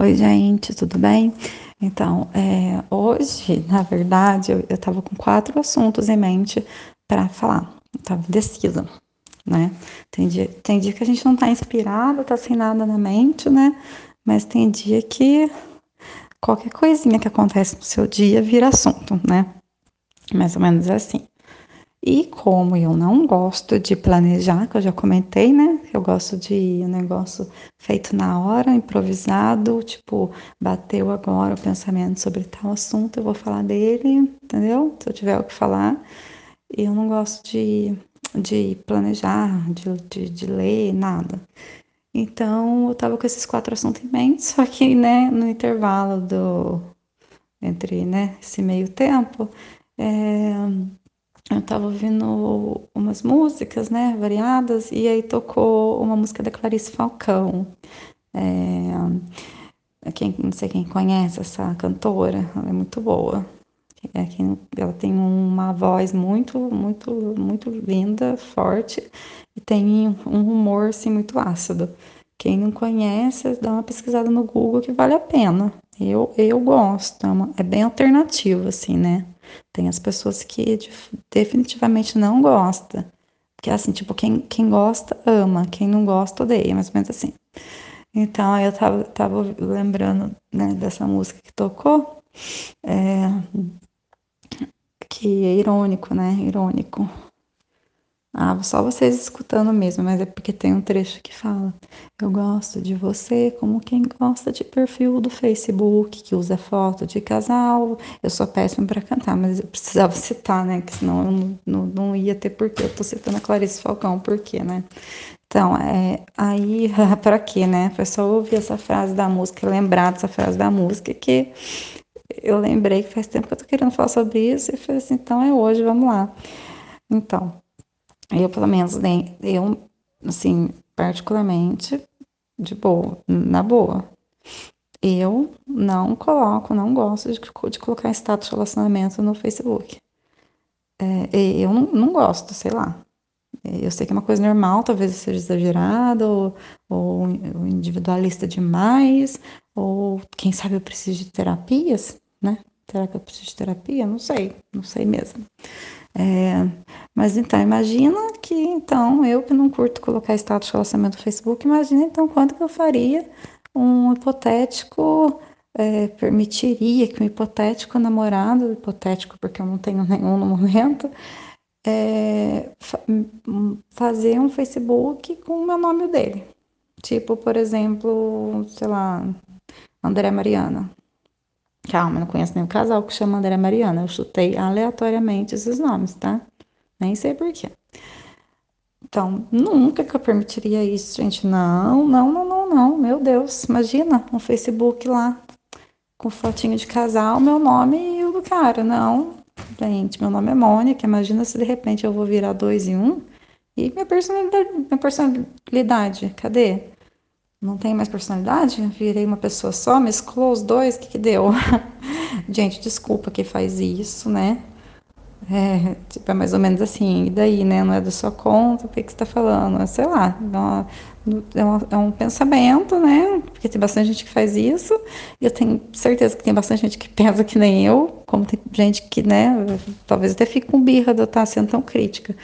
Oi, gente, tudo bem? Então, é, hoje, na verdade, eu, estava com quatro assuntos em mente para falar. Eu tava indecisa, né? Tem dia, tem dia que a gente não tá inspirada, tá sem nada na mente, né? Mas tem dia que qualquer coisinha que acontece no seu dia vira assunto, né? Mais ou menos assim. E como eu não gosto de planejar, que eu já comentei, né? Eu gosto de um negócio feito na hora, improvisado, tipo, bateu agora o pensamento sobre tal assunto, eu vou falar dele, entendeu? Se eu tiver o que falar. Eu não gosto de, de planejar, de, de, de ler, nada. Então, eu tava com esses quatro assuntos em mente, só que, né, no intervalo do entre, né, esse meio tempo, é, eu tava ouvindo umas músicas, né, variadas, e aí tocou uma música da Clarice Falcão. É, quem, não sei quem conhece essa cantora, ela é muito boa. É, quem, ela tem uma voz muito, muito, muito linda, forte, e tem um humor, assim, muito ácido. Quem não conhece, dá uma pesquisada no Google que vale a pena. Eu, eu gosto, é, uma, é bem alternativo, assim, né? Tem as pessoas que definitivamente não gostam. Porque assim, tipo, quem, quem gosta, ama. Quem não gosta, odeia. Mais ou menos assim. Então, eu tava, tava lembrando né, dessa música que tocou. É, que é irônico, né? Irônico. Ah, só vocês escutando mesmo, mas é porque tem um trecho que fala: Eu gosto de você como quem gosta de perfil do Facebook, que usa foto de casal. Eu sou péssima para cantar, mas eu precisava citar, né? Que senão eu não, não, não ia ter porquê. Eu tô citando a Clarice Falcão, por quê, né? Então, é, aí, para quê, né? Foi só ouvir essa frase da música, lembrar dessa frase da música, que eu lembrei que faz tempo que eu tô querendo falar sobre isso, e falei assim: então é hoje, vamos lá. Então. Eu, pelo menos, né, eu, assim, particularmente, de boa, na boa. Eu não coloco, não gosto de, de colocar status de relacionamento no Facebook. É, eu não, não gosto, sei lá. Eu sei que é uma coisa normal, talvez seja exagerada, ou, ou individualista demais, ou quem sabe eu preciso de terapias, né? Será que eu preciso de terapia? Não sei, não sei mesmo. É, mas então, imagina que então eu que não curto colocar status de relacionamento no Facebook, imagina então quanto que eu faria um hipotético, é, permitiria que um hipotético namorado, hipotético porque eu não tenho nenhum no momento, é, fazer um Facebook com o meu nome dele. Tipo, por exemplo, sei lá, André Mariana. Calma, não conheço nenhum casal que chama André Mariana. Eu chutei aleatoriamente esses nomes, tá? Nem sei porquê. Então, nunca que eu permitiria isso, gente. Não, não, não, não, não. Meu Deus, imagina um Facebook lá com fotinho de casal, meu nome e o do cara. Não, gente, meu nome é Mônica. Imagina se de repente eu vou virar dois em um. E minha personalidade, minha personalidade, cadê? Não tem mais personalidade, virei uma pessoa só, mesclou os dois, o que, que deu? Gente, desculpa quem faz isso, né? É, tipo, é mais ou menos assim, e daí, né? Não é da sua conta, o que, que você tá falando? Sei lá, é, uma, é um pensamento, né? Porque tem bastante gente que faz isso, e eu tenho certeza que tem bastante gente que pensa que nem eu, como tem gente que, né, talvez até fique com birra de eu estar sendo tão crítica.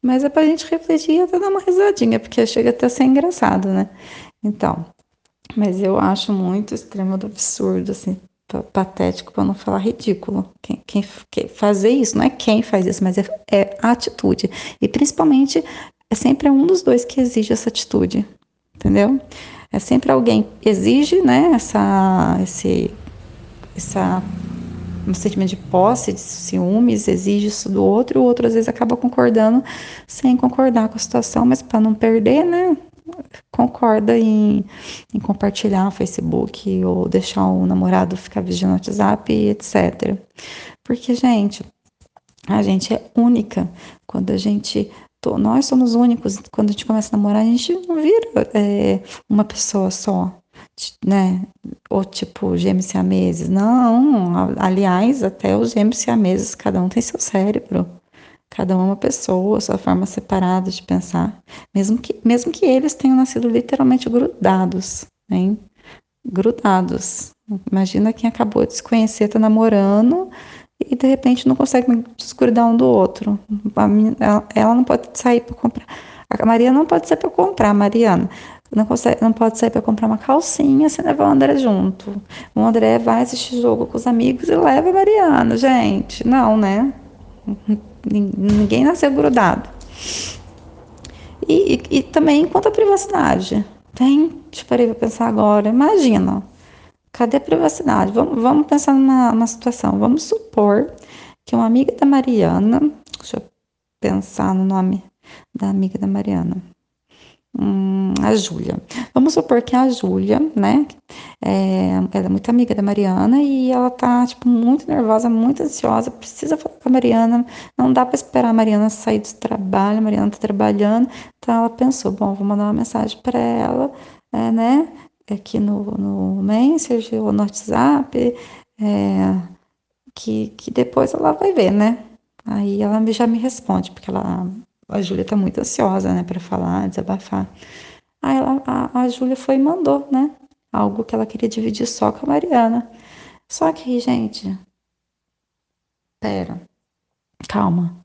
Mas é pra gente refletir e até dar uma risadinha, porque chega até a ser engraçado, né? Então, mas eu acho muito extremo do absurdo, assim, patético, para não falar ridículo. Quem, quem, quem, fazer isso, não é quem faz isso, mas é, é a atitude. E principalmente, é sempre um dos dois que exige essa atitude, entendeu? É sempre alguém exige, né, essa, esse, essa um sentimento de posse, de ciúmes, exige isso do outro, o outro às vezes acaba concordando sem concordar com a situação, mas para não perder, né, concorda em, em, compartilhar no Facebook ou deixar o namorado ficar vigiando no WhatsApp, etc. Porque, gente, a gente é única. Quando a gente. Nós somos únicos. Quando a gente começa a namorar, a gente não vira é, uma pessoa só. Né? Ou tipo gêmeos siameses. Não, aliás, até os gêmeos siameses, cada um tem seu cérebro. Cada uma é uma pessoa, sua forma separada de pensar, mesmo que, mesmo que eles tenham nascido literalmente grudados, hein? grudados. Imagina quem acabou de se conhecer, tá namorando e de repente não consegue desgrudar um do outro. Ela não pode sair para comprar. A Maria não pode sair para comprar, Mariana. Não, consegue, não pode sair para comprar uma calcinha sem levar o André junto. O André vai assistir jogo com os amigos e leva a Mariana, gente. Não, né? Ninguém nasceu grudado. E, e, e também quanto à privacidade. Tem, te parei para pensar agora, imagina, cadê a privacidade? Vamos, vamos pensar numa, numa situação. Vamos supor que uma amiga da Mariana, deixa eu pensar no nome da amiga da Mariana. Hum, a Júlia. Vamos supor que a Júlia, né, é, ela é muito amiga da Mariana e ela tá, tipo, muito nervosa, muito ansiosa, precisa falar com a Mariana, não dá para esperar a Mariana sair do trabalho, a Mariana tá trabalhando, então ela pensou, bom, vou mandar uma mensagem para ela, é, né, aqui no, no Messenger ou no WhatsApp, é, que, que depois ela vai ver, né, aí ela já me responde, porque ela a Júlia tá muito ansiosa, né, para falar, desabafar. Aí ela, a, a Júlia foi e mandou, né, algo que ela queria dividir só com a Mariana. Só que, gente, pera, calma.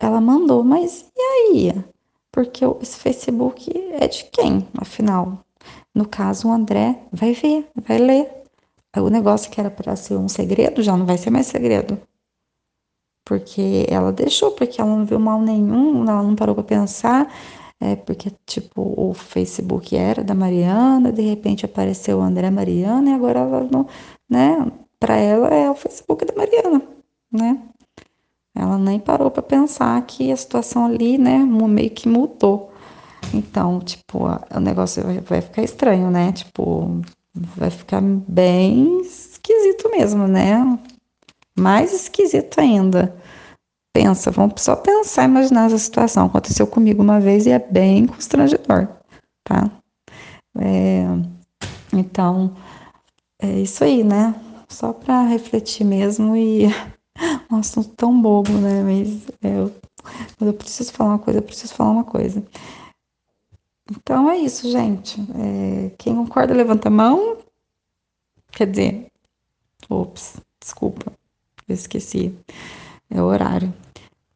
Ela mandou, mas e aí? Porque esse Facebook é de quem, afinal? No caso, o André vai ver, vai ler. O negócio que era para ser um segredo já não vai ser mais segredo porque ela deixou, porque ela não viu mal nenhum, ela não parou para pensar, é, porque, tipo, o Facebook era da Mariana, de repente apareceu o André Mariana, e agora ela não, né, para ela é o Facebook da Mariana, né? Ela nem parou para pensar que a situação ali, né, meio que mudou. Então, tipo, o negócio vai ficar estranho, né? Tipo, vai ficar bem esquisito mesmo, né? Mais esquisito ainda. Pensa, vamos só pensar, imaginar essa situação. Aconteceu comigo uma vez e é bem constrangedor, tá? É, então, é isso aí, né? Só para refletir mesmo e um assunto tão bobo, né? Mas é, eu, eu preciso falar uma coisa, eu preciso falar uma coisa. Então é isso, gente. É, quem concorda, levanta a mão. Quer dizer, ops, desculpa, esqueci. É o horário.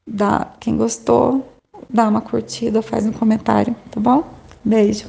Dá, quem gostou, dá uma curtida, faz um comentário, tá bom? Beijo.